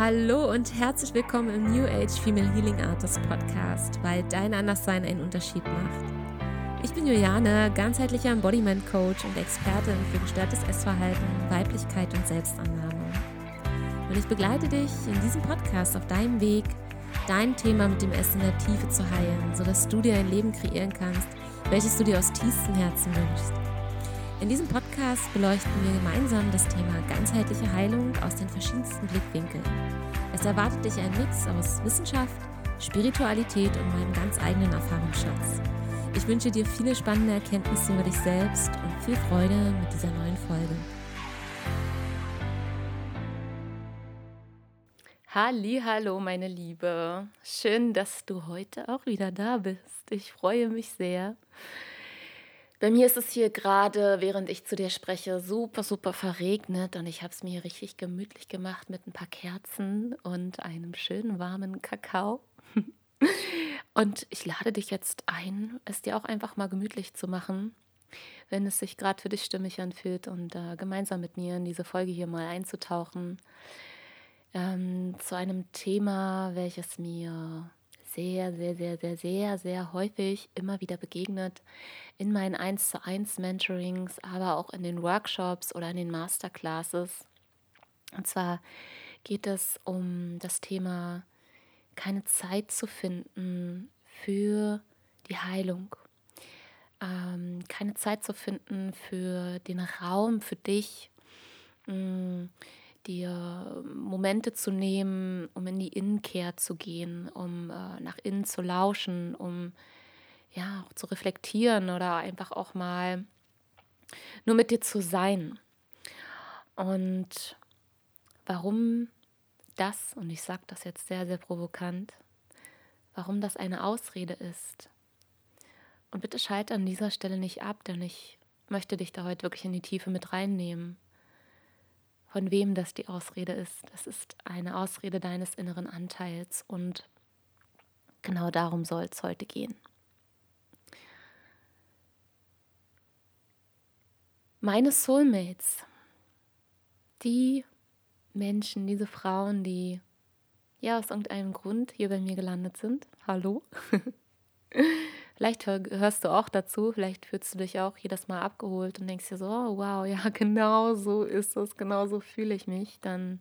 Hallo und herzlich willkommen im New Age Female Healing Artist Podcast, weil dein Anderssein einen Unterschied macht. Ich bin Juliane, ganzheitlicher Embodiment Coach und Expertin für gestörtes Essverhalten, Weiblichkeit und Selbstannahme. Und ich begleite dich in diesem Podcast auf deinem Weg, dein Thema mit dem Essen in der Tiefe zu heilen, sodass du dir ein Leben kreieren kannst, welches du dir aus tiefstem Herzen wünschst. In diesem Podcast beleuchten wir gemeinsam das Thema ganzheitliche Heilung aus den verschiedensten Blickwinkeln. Es erwartet dich ein Mix aus Wissenschaft, Spiritualität und meinem ganz eigenen Erfahrungsschatz. Ich wünsche dir viele spannende Erkenntnisse über dich selbst und viel Freude mit dieser neuen Folge. Hallo, meine Liebe. Schön, dass du heute auch wieder da bist. Ich freue mich sehr. Bei mir ist es hier gerade, während ich zu dir spreche, super, super verregnet und ich habe es mir richtig gemütlich gemacht mit ein paar Kerzen und einem schönen warmen Kakao. Und ich lade dich jetzt ein, es dir auch einfach mal gemütlich zu machen, wenn es sich gerade für dich stimmig anfühlt und äh, gemeinsam mit mir in diese Folge hier mal einzutauchen. Ähm, zu einem Thema, welches mir sehr, sehr, sehr, sehr, sehr, sehr häufig immer wieder begegnet in meinen 1 zu 1 Mentorings, aber auch in den Workshops oder in den Masterclasses. Und zwar geht es um das Thema, keine Zeit zu finden für die Heilung. Ähm, keine Zeit zu finden für den Raum für dich, mh, mm, dir Momente zu nehmen, um in die Innenkehr zu gehen, um äh, nach innen zu lauschen, um ja auch zu reflektieren oder einfach auch mal nur mit dir zu sein. Und warum das, und ich sage das jetzt sehr, sehr provokant, warum das eine Ausrede ist. Und bitte schalte an dieser Stelle nicht ab, denn ich möchte dich da heute wirklich in die Tiefe mit reinnehmen von wem das die Ausrede ist. Das ist eine Ausrede deines inneren Anteils und genau darum soll es heute gehen. Meine Soulmates, die Menschen, diese Frauen, die ja aus irgendeinem Grund hier bei mir gelandet sind. Hallo. Vielleicht hörst du auch dazu, vielleicht fühlst du dich auch jedes Mal abgeholt und denkst dir so, oh, wow, ja, genau so ist es, genau so fühle ich mich. Dann,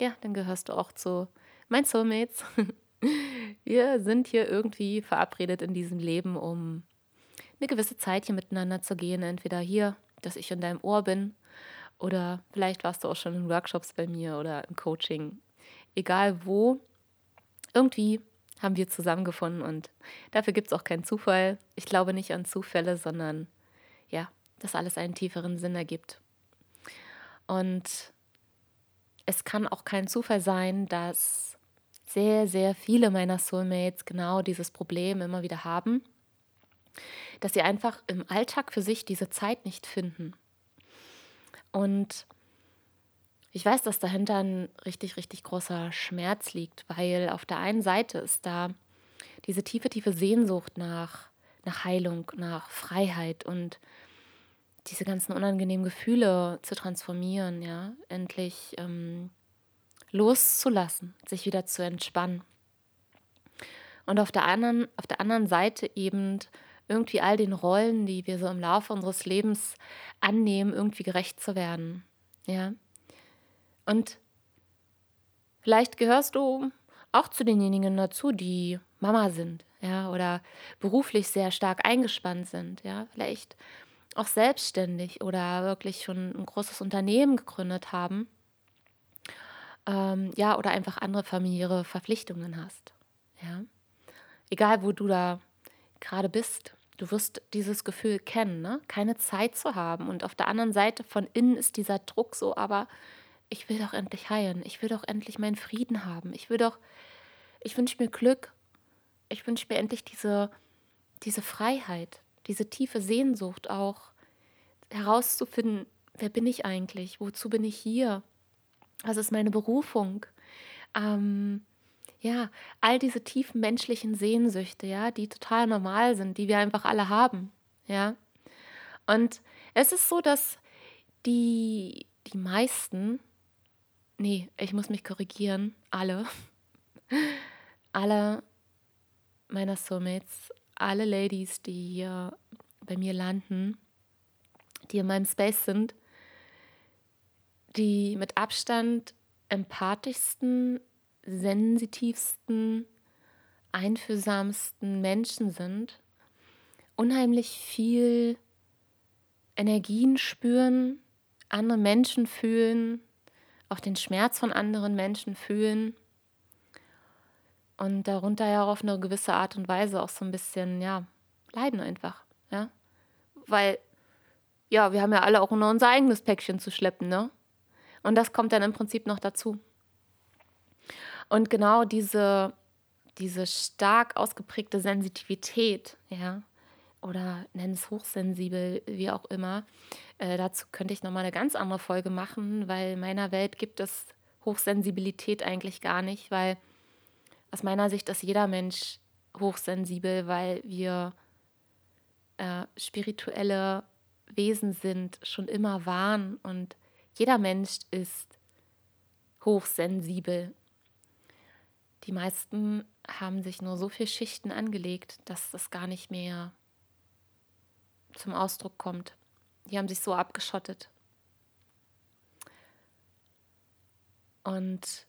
ja, dann gehörst du auch zu meinen Soulmates. Wir sind hier irgendwie verabredet in diesem Leben, um eine gewisse Zeit hier miteinander zu gehen. Entweder hier, dass ich in deinem Ohr bin, oder vielleicht warst du auch schon in Workshops bei mir oder im Coaching. Egal wo, irgendwie haben wir zusammengefunden und dafür gibt es auch keinen Zufall. Ich glaube nicht an Zufälle, sondern ja, dass alles einen tieferen Sinn ergibt. Und es kann auch kein Zufall sein, dass sehr, sehr viele meiner Soulmates genau dieses Problem immer wieder haben, dass sie einfach im Alltag für sich diese Zeit nicht finden. Und ich weiß, dass dahinter ein richtig, richtig großer Schmerz liegt, weil auf der einen Seite ist da diese tiefe, tiefe Sehnsucht nach, nach Heilung, nach Freiheit und diese ganzen unangenehmen Gefühle zu transformieren, ja, endlich ähm, loszulassen, sich wieder zu entspannen. Und auf der anderen, auf der anderen Seite eben irgendwie all den Rollen, die wir so im Laufe unseres Lebens annehmen, irgendwie gerecht zu werden. Ja. Und vielleicht gehörst du auch zu denjenigen dazu, die Mama sind, ja, oder beruflich sehr stark eingespannt sind, ja, vielleicht auch selbstständig oder wirklich schon ein großes Unternehmen gegründet haben, ähm, ja, oder einfach andere familiäre Verpflichtungen hast, ja. Egal, wo du da gerade bist, du wirst dieses Gefühl kennen, ne? keine Zeit zu haben. Und auf der anderen Seite von innen ist dieser Druck so, aber ich will doch endlich heilen, ich will doch endlich meinen Frieden haben, ich will doch, ich wünsche mir Glück, ich wünsche mir endlich diese, diese Freiheit, diese tiefe Sehnsucht auch herauszufinden, wer bin ich eigentlich, wozu bin ich hier, was ist meine Berufung, ähm, ja, all diese tiefen menschlichen Sehnsüchte, ja, die total normal sind, die wir einfach alle haben, ja. Und es ist so, dass die, die meisten nee, ich muss mich korrigieren. Alle. alle meiner Soulmates, alle Ladies, die hier bei mir landen, die in meinem Space sind, die mit Abstand empathischsten, sensitivsten, einfühlsamsten Menschen sind, unheimlich viel Energien spüren, andere Menschen fühlen, auch den Schmerz von anderen Menschen fühlen und darunter ja auch auf eine gewisse Art und Weise auch so ein bisschen, ja, leiden einfach, ja. Weil, ja, wir haben ja alle auch nur unser eigenes Päckchen zu schleppen, ne? Und das kommt dann im Prinzip noch dazu. Und genau diese, diese stark ausgeprägte Sensitivität, ja, oder nenn es hochsensibel, wie auch immer, äh, dazu könnte ich nochmal eine ganz andere Folge machen, weil in meiner Welt gibt es Hochsensibilität eigentlich gar nicht, weil aus meiner Sicht ist jeder Mensch hochsensibel, weil wir äh, spirituelle Wesen sind, schon immer waren und jeder Mensch ist hochsensibel. Die meisten haben sich nur so viele Schichten angelegt, dass das gar nicht mehr zum Ausdruck kommt. Die haben sich so abgeschottet. Und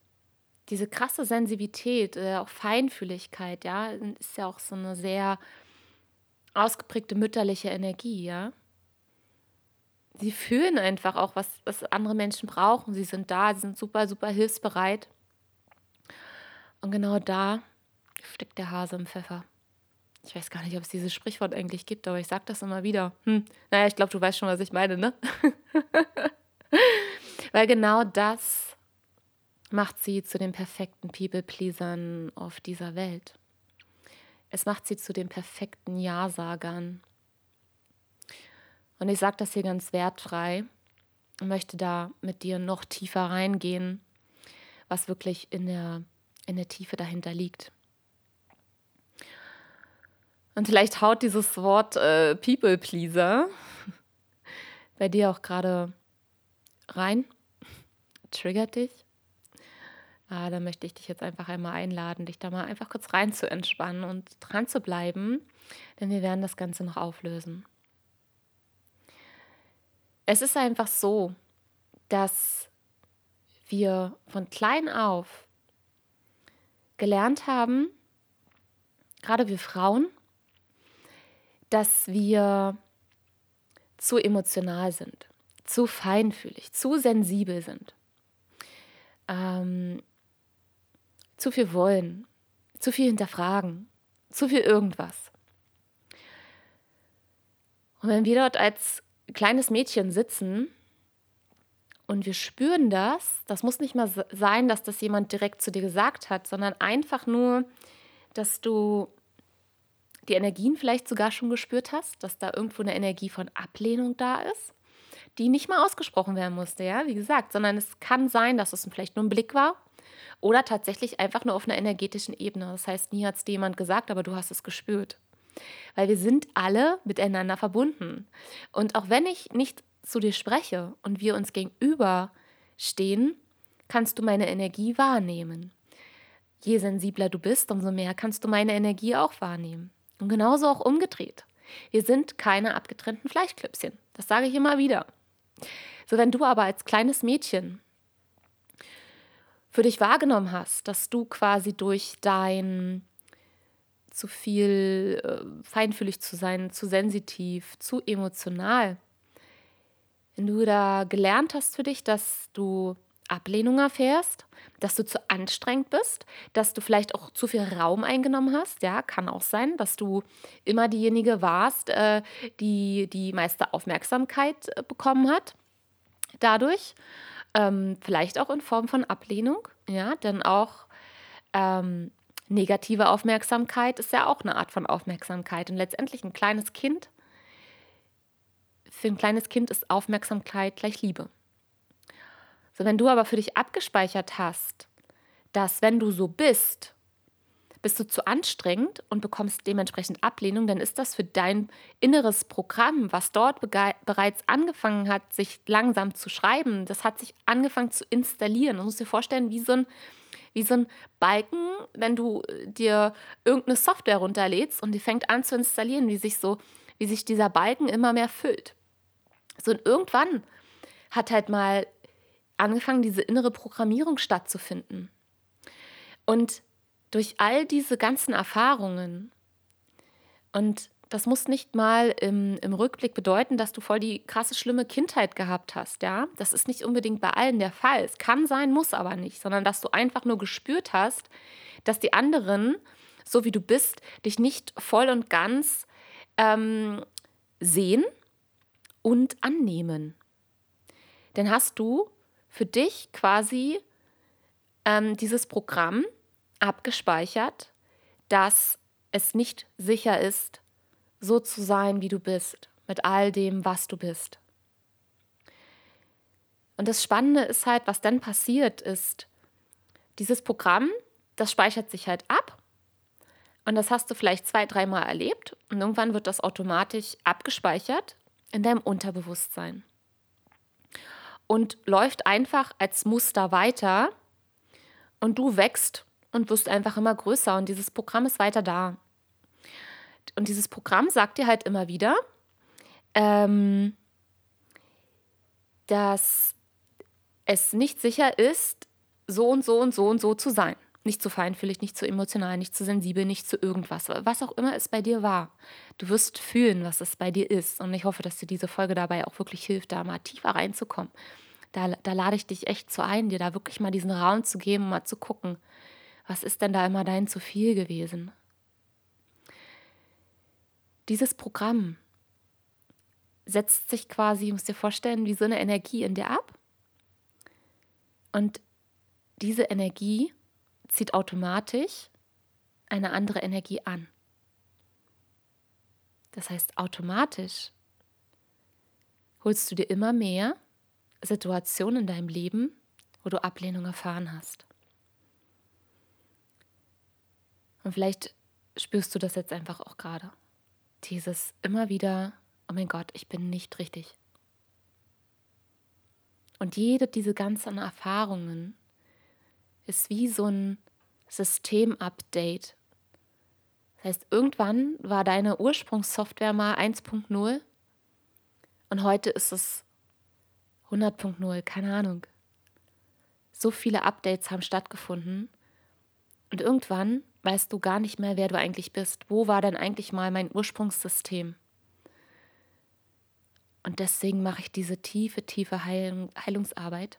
diese krasse Sensibilität, äh, auch Feinfühligkeit, ja, ist ja auch so eine sehr ausgeprägte mütterliche Energie, ja. Sie fühlen einfach auch, was, was andere Menschen brauchen. Sie sind da, sie sind super, super hilfsbereit. Und genau da steckt der Hase im Pfeffer. Ich weiß gar nicht, ob es dieses Sprichwort eigentlich gibt, aber ich sage das immer wieder. Hm, naja, ich glaube, du weißt schon, was ich meine, ne? Weil genau das macht sie zu den perfekten People-Pleasern auf dieser Welt. Es macht sie zu den perfekten Ja-Sagern. Und ich sage das hier ganz wertfrei und möchte da mit dir noch tiefer reingehen, was wirklich in der, in der Tiefe dahinter liegt. Und vielleicht haut dieses Wort äh, People-Pleaser bei dir auch gerade rein, triggert dich. Ah, da möchte ich dich jetzt einfach einmal einladen, dich da mal einfach kurz rein zu entspannen und dran zu bleiben, denn wir werden das Ganze noch auflösen. Es ist einfach so, dass wir von klein auf gelernt haben, gerade wir Frauen, dass wir zu emotional sind, zu feinfühlig, zu sensibel sind. Ähm, zu viel wollen, zu viel hinterfragen, zu viel irgendwas. Und wenn wir dort als kleines Mädchen sitzen und wir spüren das, das muss nicht mal sein, dass das jemand direkt zu dir gesagt hat, sondern einfach nur, dass du die Energien vielleicht sogar schon gespürt hast, dass da irgendwo eine Energie von Ablehnung da ist, die nicht mal ausgesprochen werden musste, ja, wie gesagt, sondern es kann sein, dass es vielleicht nur ein Blick war oder tatsächlich einfach nur auf einer energetischen Ebene. Das heißt, nie hat es dir jemand gesagt, aber du hast es gespürt. Weil wir sind alle miteinander verbunden. Und auch wenn ich nicht zu dir spreche und wir uns gegenüber stehen, kannst du meine Energie wahrnehmen. Je sensibler du bist, umso mehr kannst du meine Energie auch wahrnehmen. Und genauso auch umgedreht. Wir sind keine abgetrennten Fleischklöpschen. Das sage ich immer wieder. So, wenn du aber als kleines Mädchen für dich wahrgenommen hast, dass du quasi durch dein zu viel äh, feinfühlig zu sein, zu sensitiv, zu emotional, wenn du da gelernt hast für dich, dass du Ablehnung erfährst, dass du zu anstrengend bist, dass du vielleicht auch zu viel Raum eingenommen hast. Ja, kann auch sein, dass du immer diejenige warst, äh, die die meiste Aufmerksamkeit äh, bekommen hat. Dadurch ähm, vielleicht auch in Form von Ablehnung, ja, denn auch ähm, negative Aufmerksamkeit ist ja auch eine Art von Aufmerksamkeit. Und letztendlich ein kleines Kind, für ein kleines Kind ist Aufmerksamkeit gleich Liebe. So, wenn du aber für dich abgespeichert hast, dass wenn du so bist, bist du zu anstrengend und bekommst dementsprechend Ablehnung, dann ist das für dein inneres Programm, was dort bereits angefangen hat, sich langsam zu schreiben, das hat sich angefangen zu installieren. Du musst dir vorstellen, wie so ein, wie so ein Balken, wenn du dir irgendeine Software runterlädst und die fängt an zu installieren, wie sich so, wie sich dieser Balken immer mehr füllt. So und irgendwann hat halt mal angefangen, diese innere Programmierung stattzufinden. Und durch all diese ganzen Erfahrungen, und das muss nicht mal im, im Rückblick bedeuten, dass du voll die krasse, schlimme Kindheit gehabt hast, ja. Das ist nicht unbedingt bei allen der Fall. Es kann sein, muss aber nicht, sondern dass du einfach nur gespürt hast, dass die anderen, so wie du bist, dich nicht voll und ganz ähm, sehen und annehmen. Dann hast du für dich quasi ähm, dieses Programm abgespeichert, dass es nicht sicher ist, so zu sein, wie du bist, mit all dem, was du bist. Und das Spannende ist halt, was dann passiert ist, dieses Programm, das speichert sich halt ab. Und das hast du vielleicht zwei, dreimal erlebt. Und irgendwann wird das automatisch abgespeichert in deinem Unterbewusstsein. Und läuft einfach als Muster weiter. Und du wächst und wirst einfach immer größer und dieses Programm ist weiter da. Und dieses Programm sagt dir halt immer wieder, ähm, dass es nicht sicher ist, so und so und so und so zu sein. Nicht zu feinfühlig, nicht zu emotional, nicht zu sensibel, nicht zu irgendwas. Was auch immer es bei dir war. Du wirst fühlen, was es bei dir ist. Und ich hoffe, dass dir diese Folge dabei auch wirklich hilft, da mal tiefer reinzukommen. Da, da lade ich dich echt zu ein, dir da wirklich mal diesen Raum zu geben, mal zu gucken, was ist denn da immer dein zu viel gewesen? Dieses Programm setzt sich quasi, musst dir vorstellen, wie so eine Energie in dir ab. Und diese Energie zieht automatisch eine andere Energie an. Das heißt, automatisch holst du dir immer mehr Situationen in deinem Leben, wo du Ablehnung erfahren hast. Und vielleicht spürst du das jetzt einfach auch gerade. Dieses immer wieder, oh mein Gott, ich bin nicht richtig. Und jede diese ganzen Erfahrungen ist wie so ein Systemupdate. Das heißt, irgendwann war deine Ursprungssoftware mal 1.0 und heute ist es 100.0, keine Ahnung. So viele Updates haben stattgefunden und irgendwann weißt du gar nicht mehr, wer du eigentlich bist. Wo war denn eigentlich mal mein Ursprungssystem? Und deswegen mache ich diese tiefe, tiefe Heilung, Heilungsarbeit.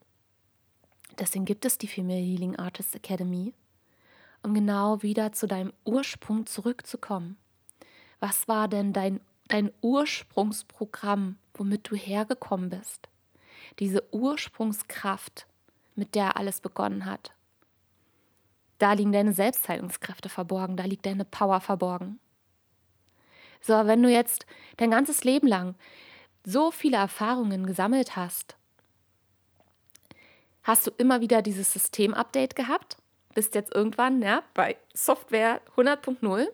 Deswegen gibt es die Female Healing Artist Academy, um genau wieder zu deinem Ursprung zurückzukommen. Was war denn dein, dein Ursprungsprogramm, womit du hergekommen bist? Diese Ursprungskraft, mit der alles begonnen hat. Da liegen deine Selbstheilungskräfte verborgen, da liegt deine Power verborgen. So, wenn du jetzt dein ganzes Leben lang so viele Erfahrungen gesammelt hast, hast du immer wieder dieses System-Update gehabt, bist jetzt irgendwann ja, bei Software 100.0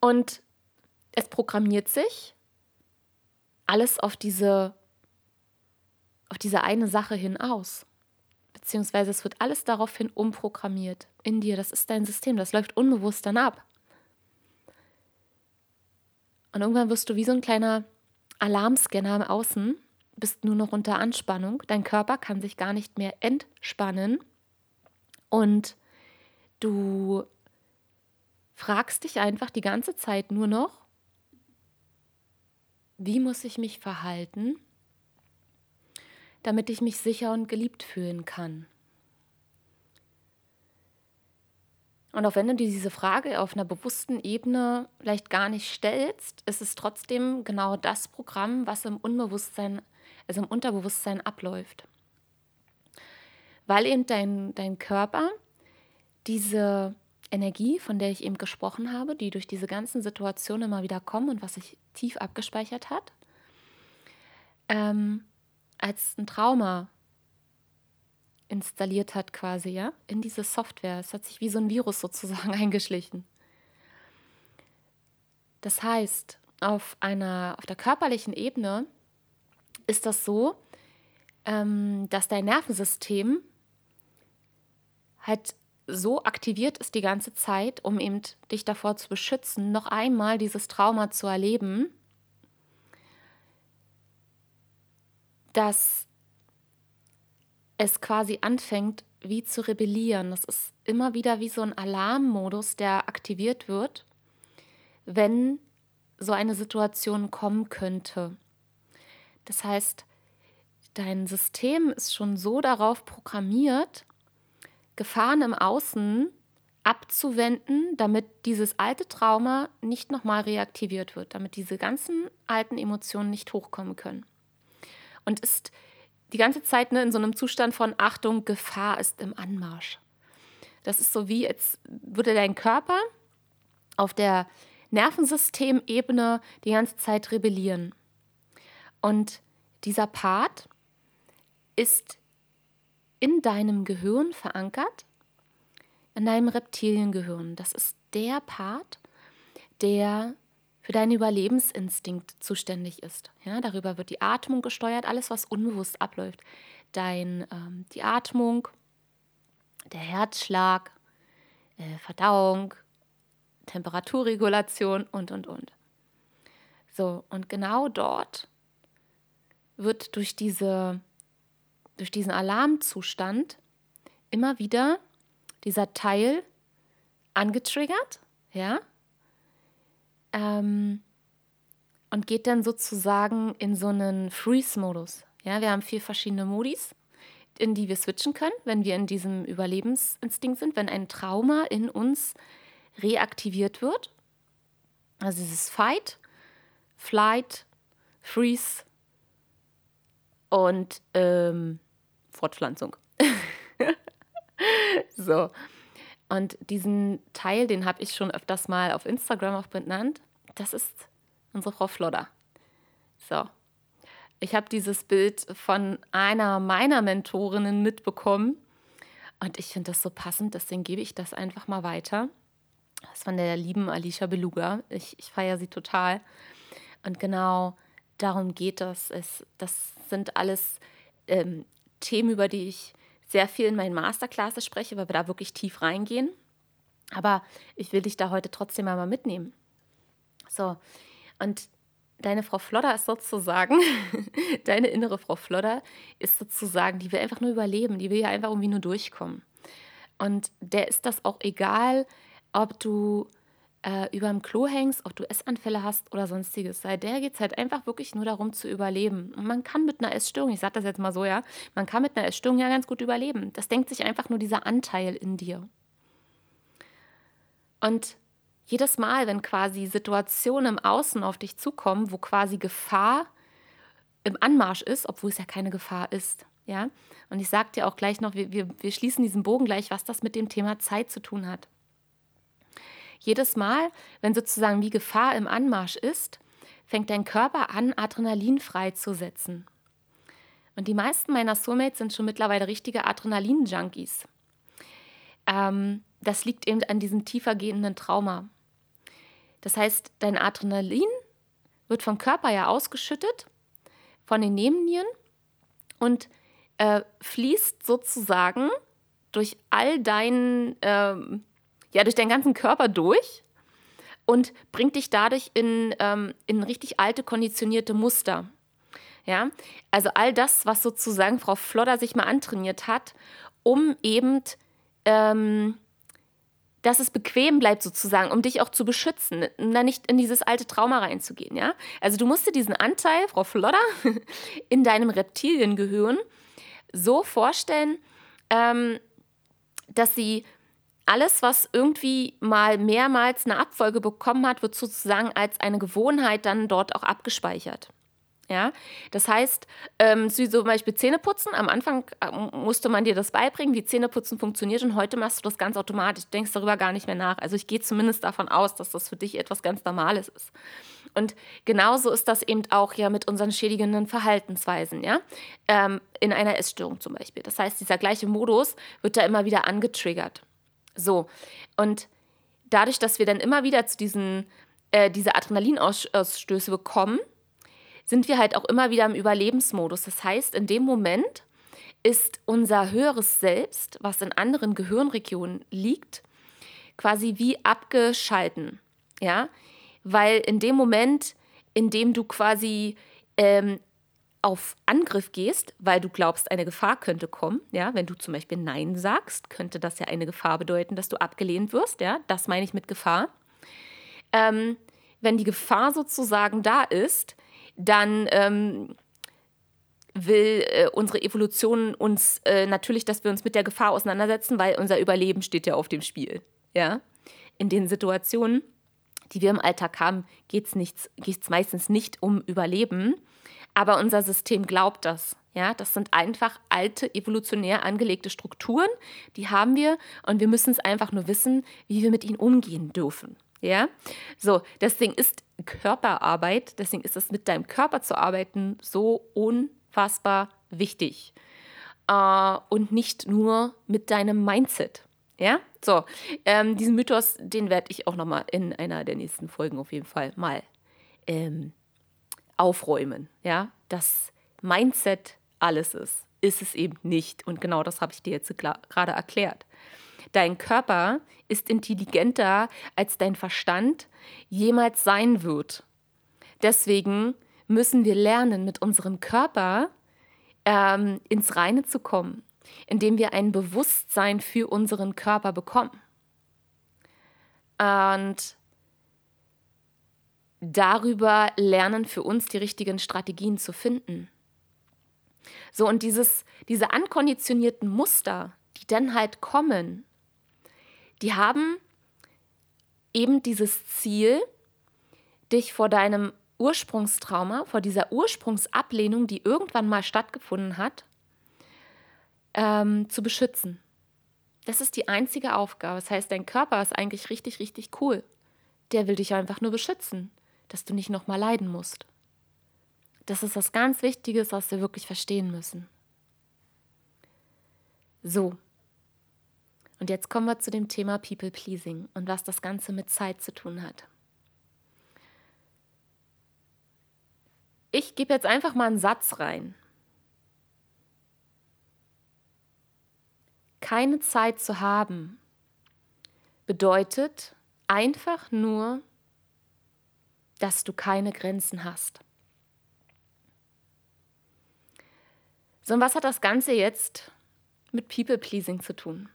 und es programmiert sich alles auf diese, auf diese eine Sache hin aus. Beziehungsweise es wird alles daraufhin umprogrammiert in dir. Das ist dein System, das läuft unbewusst dann ab. Und irgendwann wirst du wie so ein kleiner Alarmscanner im Außen, bist nur noch unter Anspannung. Dein Körper kann sich gar nicht mehr entspannen. Und du fragst dich einfach die ganze Zeit nur noch, wie muss ich mich verhalten, damit ich mich sicher und geliebt fühlen kann. Und auch wenn du dir diese Frage auf einer bewussten Ebene vielleicht gar nicht stellst, ist es trotzdem genau das Programm, was im Unbewusstsein, also im Unterbewusstsein abläuft. Weil eben dein, dein Körper diese Energie, von der ich eben gesprochen habe, die durch diese ganzen Situationen immer wieder kommen und was sich tief abgespeichert hat, ähm, als ein Trauma installiert hat, quasi, ja, in diese Software. Es hat sich wie so ein Virus sozusagen eingeschlichen. Das heißt, auf einer, auf der körperlichen Ebene ist das so, ähm, dass dein Nervensystem halt so aktiviert ist die ganze Zeit, um eben dich davor zu beschützen, noch einmal dieses Trauma zu erleben, dass es quasi anfängt, wie zu rebellieren. Das ist immer wieder wie so ein Alarmmodus, der aktiviert wird, wenn so eine Situation kommen könnte. Das heißt, dein System ist schon so darauf programmiert, Gefahren im Außen abzuwenden, damit dieses alte Trauma nicht nochmal reaktiviert wird, damit diese ganzen alten Emotionen nicht hochkommen können. Und ist die ganze Zeit ne, in so einem Zustand von Achtung, Gefahr ist im Anmarsch. Das ist so wie, als würde dein Körper auf der Nervensystemebene die ganze Zeit rebellieren. Und dieser Part ist in deinem Gehirn verankert, in deinem Reptiliengehirn. Das ist der Part, der für deinen Überlebensinstinkt zuständig ist. Ja, darüber wird die Atmung gesteuert, alles, was unbewusst abläuft. Dein, ähm, die Atmung, der Herzschlag, äh, Verdauung, Temperaturregulation und, und, und. So, und genau dort wird durch, diese, durch diesen Alarmzustand immer wieder dieser Teil angetriggert, ja, ähm, und geht dann sozusagen in so einen Freeze-Modus. Ja, wir haben vier verschiedene Modis, in die wir switchen können, wenn wir in diesem Überlebensinstinkt sind, wenn ein Trauma in uns reaktiviert wird. Also dieses Fight, Flight, Freeze und ähm, Fortpflanzung. so. Und diesen Teil, den habe ich schon öfters mal auf Instagram auch benannt. Das ist unsere Frau Flodder. So. Ich habe dieses Bild von einer meiner Mentorinnen mitbekommen und ich finde das so passend, deswegen gebe ich das einfach mal weiter. Das ist von der lieben Alicia Beluga. Ich, ich feiere sie total. Und genau darum geht es. es das sind alles ähm, Themen, über die ich sehr viel in meinen Masterclasses spreche, weil wir da wirklich tief reingehen. Aber ich will dich da heute trotzdem einmal mitnehmen. So, und deine Frau Flodder ist sozusagen, deine innere Frau Flodder ist sozusagen, die will einfach nur überleben, die will ja einfach irgendwie nur durchkommen. Und der ist das auch egal, ob du äh, über dem Klo hängst, ob du Essanfälle hast oder sonstiges. Bei der geht es halt einfach wirklich nur darum zu überleben. Und man kann mit einer Essstörung, ich sage das jetzt mal so, ja, man kann mit einer Essstörung ja ganz gut überleben. Das denkt sich einfach nur dieser Anteil in dir. Und jedes Mal, wenn quasi Situationen im Außen auf dich zukommen, wo quasi Gefahr im Anmarsch ist, obwohl es ja keine Gefahr ist, ja. Und ich sage dir auch gleich noch, wir, wir, wir schließen diesen Bogen gleich, was das mit dem Thema Zeit zu tun hat. Jedes Mal, wenn sozusagen wie Gefahr im Anmarsch ist, fängt dein Körper an, Adrenalin freizusetzen. Und die meisten meiner Soulmates sind schon mittlerweile richtige Adrenalin-Junkies. Ähm, das liegt eben an diesem tiefer gehenden Trauma. Das heißt, dein Adrenalin wird vom Körper ja ausgeschüttet, von den Nebennieren und äh, fließt sozusagen durch all deinen ähm, ja durch deinen ganzen Körper durch und bringt dich dadurch in, ähm, in richtig alte, konditionierte Muster. Ja, also all das, was sozusagen Frau Flodder sich mal antrainiert hat, um eben, ähm, dass es bequem bleibt sozusagen, um dich auch zu beschützen, um da nicht in dieses alte Trauma reinzugehen. Ja, also du musst dir diesen Anteil, Frau Flodder, in deinem Reptiliengehirn so vorstellen, ähm, dass sie alles, was irgendwie mal mehrmals eine Abfolge bekommen hat, wird sozusagen als eine Gewohnheit dann dort auch abgespeichert. Ja, das heißt, ähm, zum Beispiel Zähneputzen. Am Anfang äh, musste man dir das beibringen, wie Zähneputzen funktioniert und heute machst du das ganz automatisch. Du denkst darüber gar nicht mehr nach. Also ich gehe zumindest davon aus, dass das für dich etwas ganz Normales ist. Und genauso ist das eben auch ja mit unseren schädigenden Verhaltensweisen, ja. Ähm, in einer Essstörung zum Beispiel. Das heißt, dieser gleiche Modus wird da immer wieder angetriggert. So. Und dadurch, dass wir dann immer wieder zu diesen äh, diese Adrenalinausstöße bekommen, sind wir halt auch immer wieder im Überlebensmodus. Das heißt, in dem Moment ist unser höheres Selbst, was in anderen Gehirnregionen liegt, quasi wie abgeschalten. Ja, weil in dem Moment, in dem du quasi ähm, auf Angriff gehst, weil du glaubst, eine Gefahr könnte kommen, ja, wenn du zum Beispiel Nein sagst, könnte das ja eine Gefahr bedeuten, dass du abgelehnt wirst, ja, das meine ich mit Gefahr. Ähm, wenn die Gefahr sozusagen da ist, dann ähm, will äh, unsere Evolution uns äh, natürlich, dass wir uns mit der Gefahr auseinandersetzen, weil unser Überleben steht ja auf dem Spiel. Ja? In den Situationen, die wir im Alltag haben, geht es meistens nicht um Überleben, aber unser System glaubt das. Ja, das sind einfach alte, evolutionär angelegte Strukturen, die haben wir und wir müssen es einfach nur wissen, wie wir mit ihnen umgehen dürfen. Ja, so, deswegen ist Körperarbeit, deswegen ist es mit deinem Körper zu arbeiten so unfassbar wichtig. Äh, und nicht nur mit deinem Mindset. Ja, so, ähm, diesen Mythos, den werde ich auch nochmal in einer der nächsten Folgen auf jeden Fall mal ähm, aufräumen. Ja, das Mindset alles ist, ist es eben nicht. Und genau das habe ich dir jetzt gerade erklärt. Dein Körper ist intelligenter, als dein Verstand jemals sein wird. Deswegen müssen wir lernen, mit unserem Körper ähm, ins Reine zu kommen, indem wir ein Bewusstsein für unseren Körper bekommen. Und darüber lernen für uns die richtigen Strategien zu finden. So, und dieses, diese ankonditionierten Muster, die dann halt kommen, die haben eben dieses Ziel, dich vor deinem Ursprungstrauma, vor dieser Ursprungsablehnung, die irgendwann mal stattgefunden hat, ähm, zu beschützen. Das ist die einzige Aufgabe. Das heißt, dein Körper ist eigentlich richtig, richtig cool. Der will dich einfach nur beschützen, dass du nicht nochmal leiden musst. Das ist was ganz Wichtiges, was wir wirklich verstehen müssen. So, und jetzt kommen wir zu dem Thema People Pleasing und was das Ganze mit Zeit zu tun hat. Ich gebe jetzt einfach mal einen Satz rein. Keine Zeit zu haben bedeutet einfach nur, dass du keine Grenzen hast. So, und was hat das Ganze jetzt mit People Pleasing zu tun?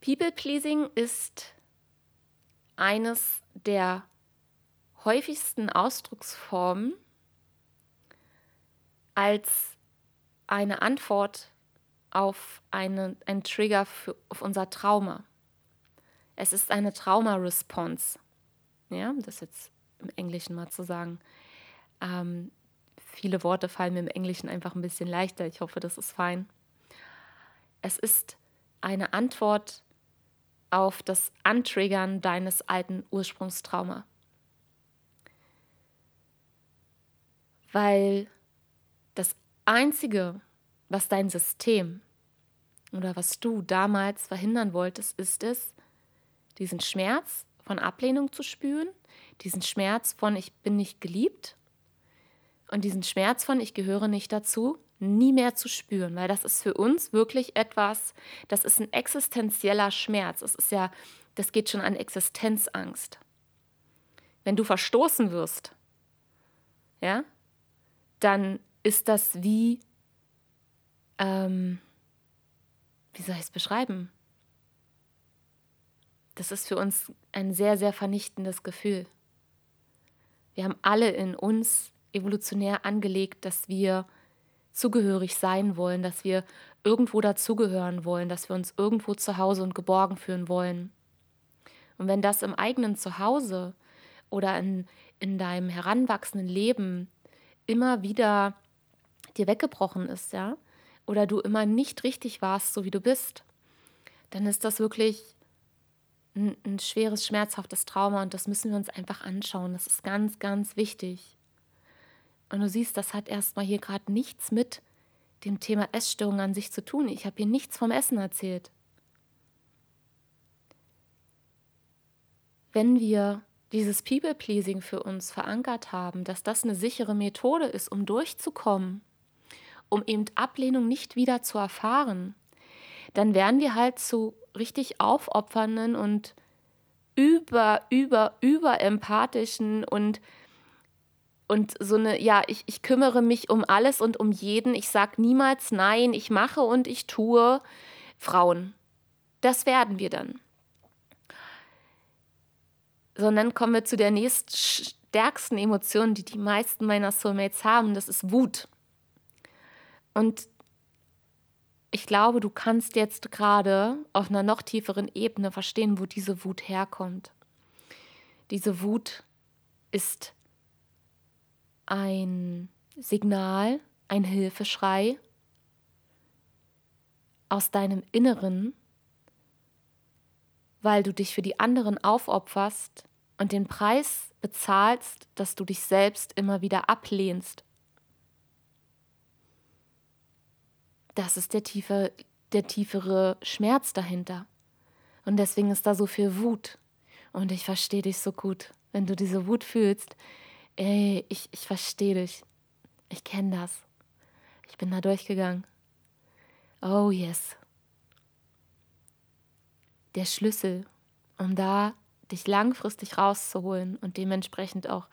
People-Pleasing ist eines der häufigsten Ausdrucksformen als eine Antwort auf eine, einen Trigger für, auf unser Trauma. Es ist eine Trauma-Response. Ja, das jetzt im Englischen mal zu sagen. Ähm, viele Worte fallen mir im Englischen einfach ein bisschen leichter. Ich hoffe, das ist fein. Es ist eine Antwort auf das Antriggern deines alten Ursprungstrauma. Weil das Einzige, was dein System oder was du damals verhindern wolltest, ist es, diesen Schmerz von Ablehnung zu spüren, diesen Schmerz von ich bin nicht geliebt und diesen Schmerz von ich gehöre nicht dazu nie mehr zu spüren, weil das ist für uns wirklich etwas, das ist ein existenzieller Schmerz. Es ist ja, das geht schon an Existenzangst. Wenn du verstoßen wirst, ja, dann ist das wie, ähm, wie soll ich es beschreiben? Das ist für uns ein sehr, sehr vernichtendes Gefühl. Wir haben alle in uns evolutionär angelegt, dass wir zugehörig sein wollen, dass wir irgendwo dazugehören wollen, dass wir uns irgendwo zu Hause und geborgen fühlen wollen. Und wenn das im eigenen Zuhause oder in, in deinem heranwachsenden Leben immer wieder dir weggebrochen ist, ja, oder du immer nicht richtig warst, so wie du bist, dann ist das wirklich ein, ein schweres, schmerzhaftes Trauma und das müssen wir uns einfach anschauen. Das ist ganz, ganz wichtig. Und du siehst, das hat erstmal hier gerade nichts mit dem Thema Essstörung an sich zu tun. Ich habe hier nichts vom Essen erzählt. Wenn wir dieses People-Pleasing für uns verankert haben, dass das eine sichere Methode ist, um durchzukommen, um eben Ablehnung nicht wieder zu erfahren, dann werden wir halt zu richtig aufopfernden und über, über, über empathischen und und so eine, ja, ich, ich kümmere mich um alles und um jeden. Ich sage niemals nein, ich mache und ich tue. Frauen. Das werden wir dann. Sondern kommen wir zu der nächststärksten Emotion, die die meisten meiner Soulmates haben. Das ist Wut. Und ich glaube, du kannst jetzt gerade auf einer noch tieferen Ebene verstehen, wo diese Wut herkommt. Diese Wut ist ein Signal, ein Hilfeschrei aus deinem Inneren, weil du dich für die anderen aufopferst und den Preis bezahlst, dass du dich selbst immer wieder ablehnst. Das ist der, tiefe, der tiefere Schmerz dahinter. Und deswegen ist da so viel Wut. Und ich verstehe dich so gut. Wenn du diese Wut fühlst, ey, ich, ich verstehe dich. Ich kenne das. Ich bin da durchgegangen. Oh yes. Der Schlüssel, um da dich langfristig rauszuholen und dementsprechend auch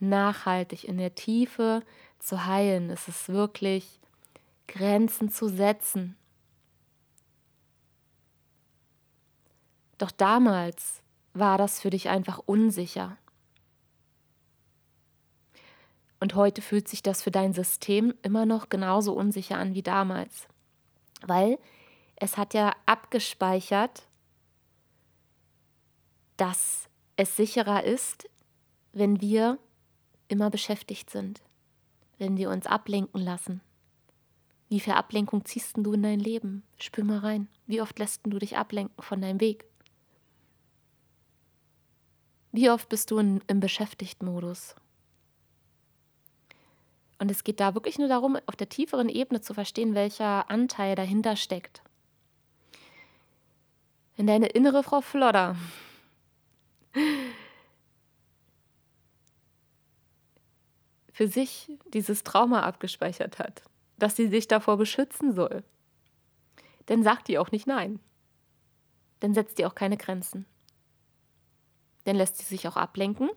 nachhaltig in der Tiefe zu heilen, ist es wirklich Grenzen zu setzen. Doch damals war das für dich einfach unsicher. Und heute fühlt sich das für dein System immer noch genauso unsicher an wie damals. Weil es hat ja abgespeichert, dass es sicherer ist, wenn wir immer beschäftigt sind, wenn wir uns ablenken lassen. Wie viel Ablenkung ziehst du in dein Leben? Spür mal rein. Wie oft lässt du dich ablenken von deinem Weg? Wie oft bist du in, im Beschäftigten-Modus? Und es geht da wirklich nur darum, auf der tieferen Ebene zu verstehen, welcher Anteil dahinter steckt. Wenn deine innere Frau Flodder für sich dieses Trauma abgespeichert hat, dass sie sich davor beschützen soll, dann sagt die auch nicht nein. Dann setzt die auch keine Grenzen. Dann lässt sie sich auch ablenken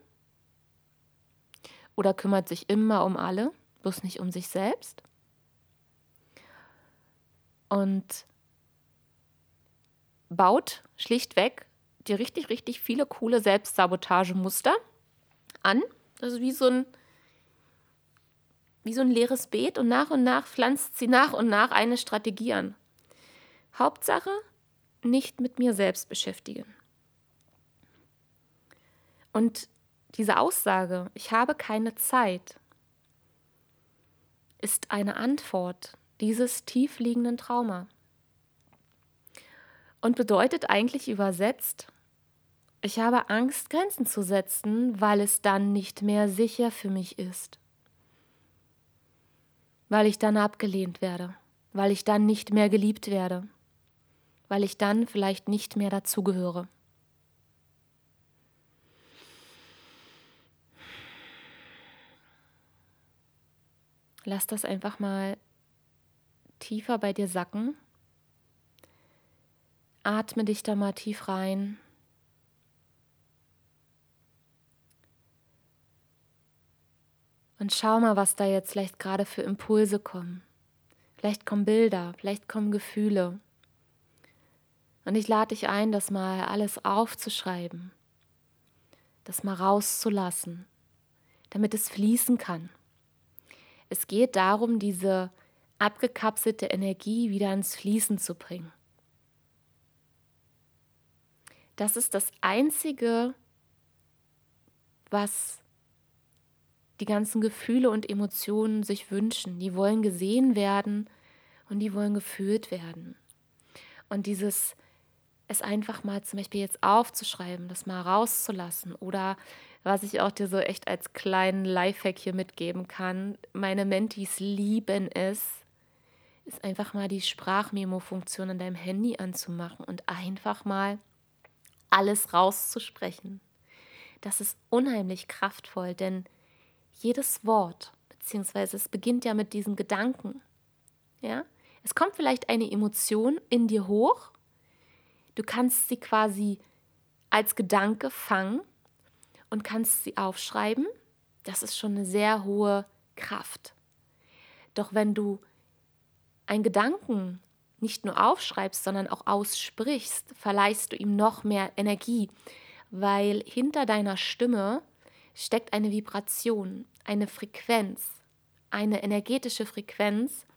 oder kümmert sich immer um alle bloß nicht um sich selbst. Und baut schlichtweg dir richtig, richtig viele coole Selbstsabotagemuster an. Das ist wie so ein, wie so ein leeres Beet und nach und nach pflanzt sie nach und nach eine Strategie an. Hauptsache, nicht mit mir selbst beschäftigen. Und diese Aussage, ich habe keine Zeit, ist eine Antwort dieses tiefliegenden Trauma und bedeutet eigentlich übersetzt, ich habe Angst, Grenzen zu setzen, weil es dann nicht mehr sicher für mich ist, weil ich dann abgelehnt werde, weil ich dann nicht mehr geliebt werde, weil ich dann vielleicht nicht mehr dazugehöre. Lass das einfach mal tiefer bei dir sacken. Atme dich da mal tief rein. Und schau mal, was da jetzt vielleicht gerade für Impulse kommen. Vielleicht kommen Bilder, vielleicht kommen Gefühle. Und ich lade dich ein, das mal alles aufzuschreiben, das mal rauszulassen, damit es fließen kann. Es geht darum, diese abgekapselte Energie wieder ins Fließen zu bringen. Das ist das Einzige, was die ganzen Gefühle und Emotionen sich wünschen. Die wollen gesehen werden und die wollen gefühlt werden. Und dieses es einfach mal zum Beispiel jetzt aufzuschreiben, das mal rauszulassen oder was ich auch dir so echt als kleinen Lifehack hier mitgeben kann. Meine Mentis lieben es, ist einfach mal die Sprachmemo-Funktion an deinem Handy anzumachen und einfach mal alles rauszusprechen. Das ist unheimlich kraftvoll, denn jedes Wort, beziehungsweise es beginnt ja mit diesen Gedanken, ja, es kommt vielleicht eine Emotion in dir hoch Du kannst sie quasi als Gedanke fangen und kannst sie aufschreiben. Das ist schon eine sehr hohe Kraft. Doch wenn du einen Gedanken nicht nur aufschreibst, sondern auch aussprichst, verleihst du ihm noch mehr Energie, weil hinter deiner Stimme steckt eine Vibration, eine Frequenz, eine energetische Frequenz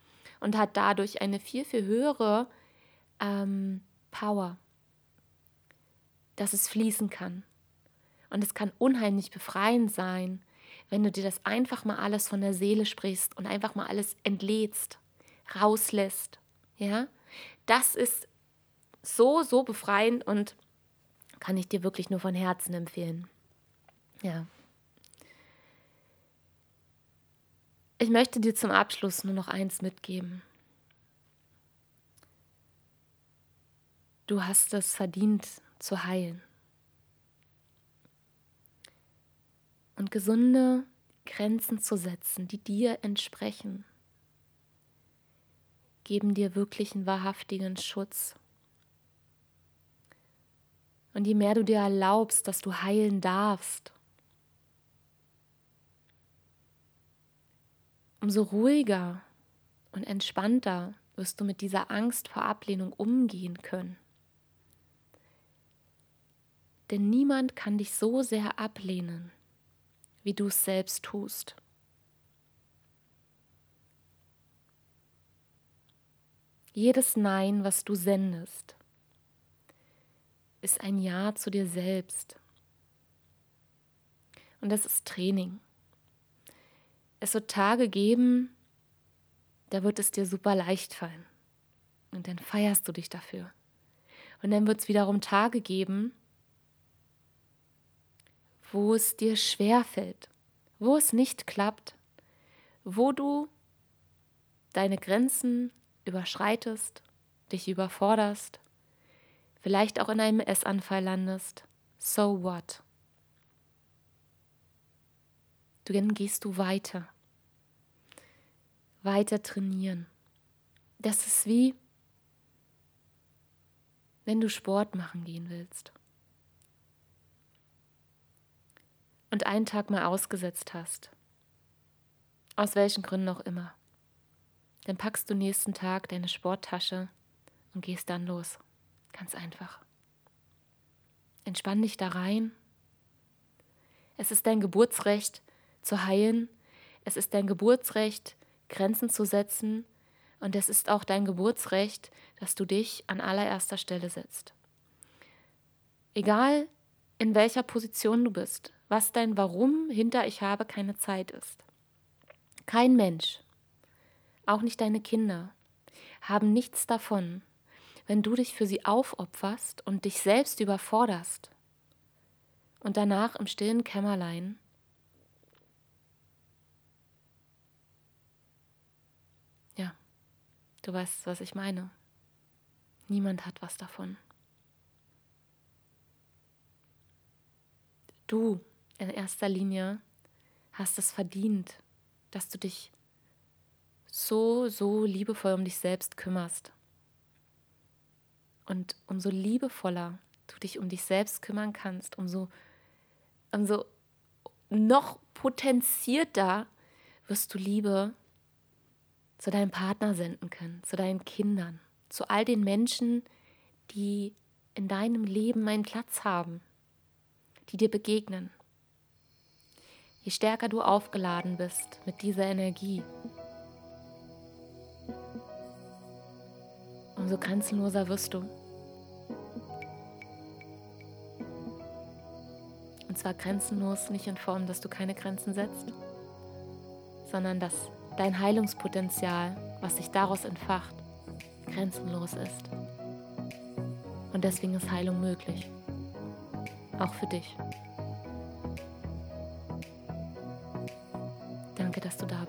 und hat dadurch eine viel, viel höhere ähm, Power dass es fließen kann. Und es kann unheimlich befreiend sein, wenn du dir das einfach mal alles von der Seele sprichst und einfach mal alles entlädst, rauslässt. Ja, das ist so, so befreiend und kann ich dir wirklich nur von Herzen empfehlen. Ja. Ich möchte dir zum Abschluss nur noch eins mitgeben. Du hast es verdient, zu heilen. Und gesunde Grenzen zu setzen, die dir entsprechen, geben dir wirklich einen wahrhaftigen Schutz. Und je mehr du dir erlaubst, dass du heilen darfst, umso ruhiger und entspannter wirst du mit dieser Angst vor Ablehnung umgehen können. Denn niemand kann dich so sehr ablehnen, wie du es selbst tust. Jedes Nein, was du sendest, ist ein Ja zu dir selbst. Und das ist Training. Es wird Tage geben, da wird es dir super leicht fallen. Und dann feierst du dich dafür. Und dann wird es wiederum Tage geben, wo es dir schwer fällt, wo es nicht klappt, wo du deine Grenzen überschreitest, dich überforderst, vielleicht auch in einem Essanfall landest. So what? Dann gehst du weiter. Weiter trainieren. Das ist wie, wenn du Sport machen gehen willst. und einen Tag mal ausgesetzt hast, aus welchen Gründen auch immer, dann packst du nächsten Tag deine Sporttasche und gehst dann los. Ganz einfach. Entspann dich da rein. Es ist dein Geburtsrecht zu heilen. Es ist dein Geburtsrecht, Grenzen zu setzen. Und es ist auch dein Geburtsrecht, dass du dich an allererster Stelle setzt. Egal in welcher Position du bist, was dein Warum hinter ich habe keine Zeit ist. Kein Mensch, auch nicht deine Kinder, haben nichts davon, wenn du dich für sie aufopferst und dich selbst überforderst und danach im stillen Kämmerlein ja, du weißt, was ich meine. Niemand hat was davon. Du in erster Linie hast es verdient, dass du dich so, so liebevoll um dich selbst kümmerst. Und umso liebevoller du dich um dich selbst kümmern kannst, umso, umso noch potenzierter wirst du Liebe zu deinem Partner senden können, zu deinen Kindern, zu all den Menschen, die in deinem Leben einen Platz haben, die dir begegnen. Je stärker du aufgeladen bist mit dieser Energie, umso grenzenloser wirst du. Und zwar grenzenlos nicht in Form, dass du keine Grenzen setzt, sondern dass dein Heilungspotenzial, was sich daraus entfacht, grenzenlos ist. Und deswegen ist Heilung möglich. Auch für dich. Danke, dass du da bist.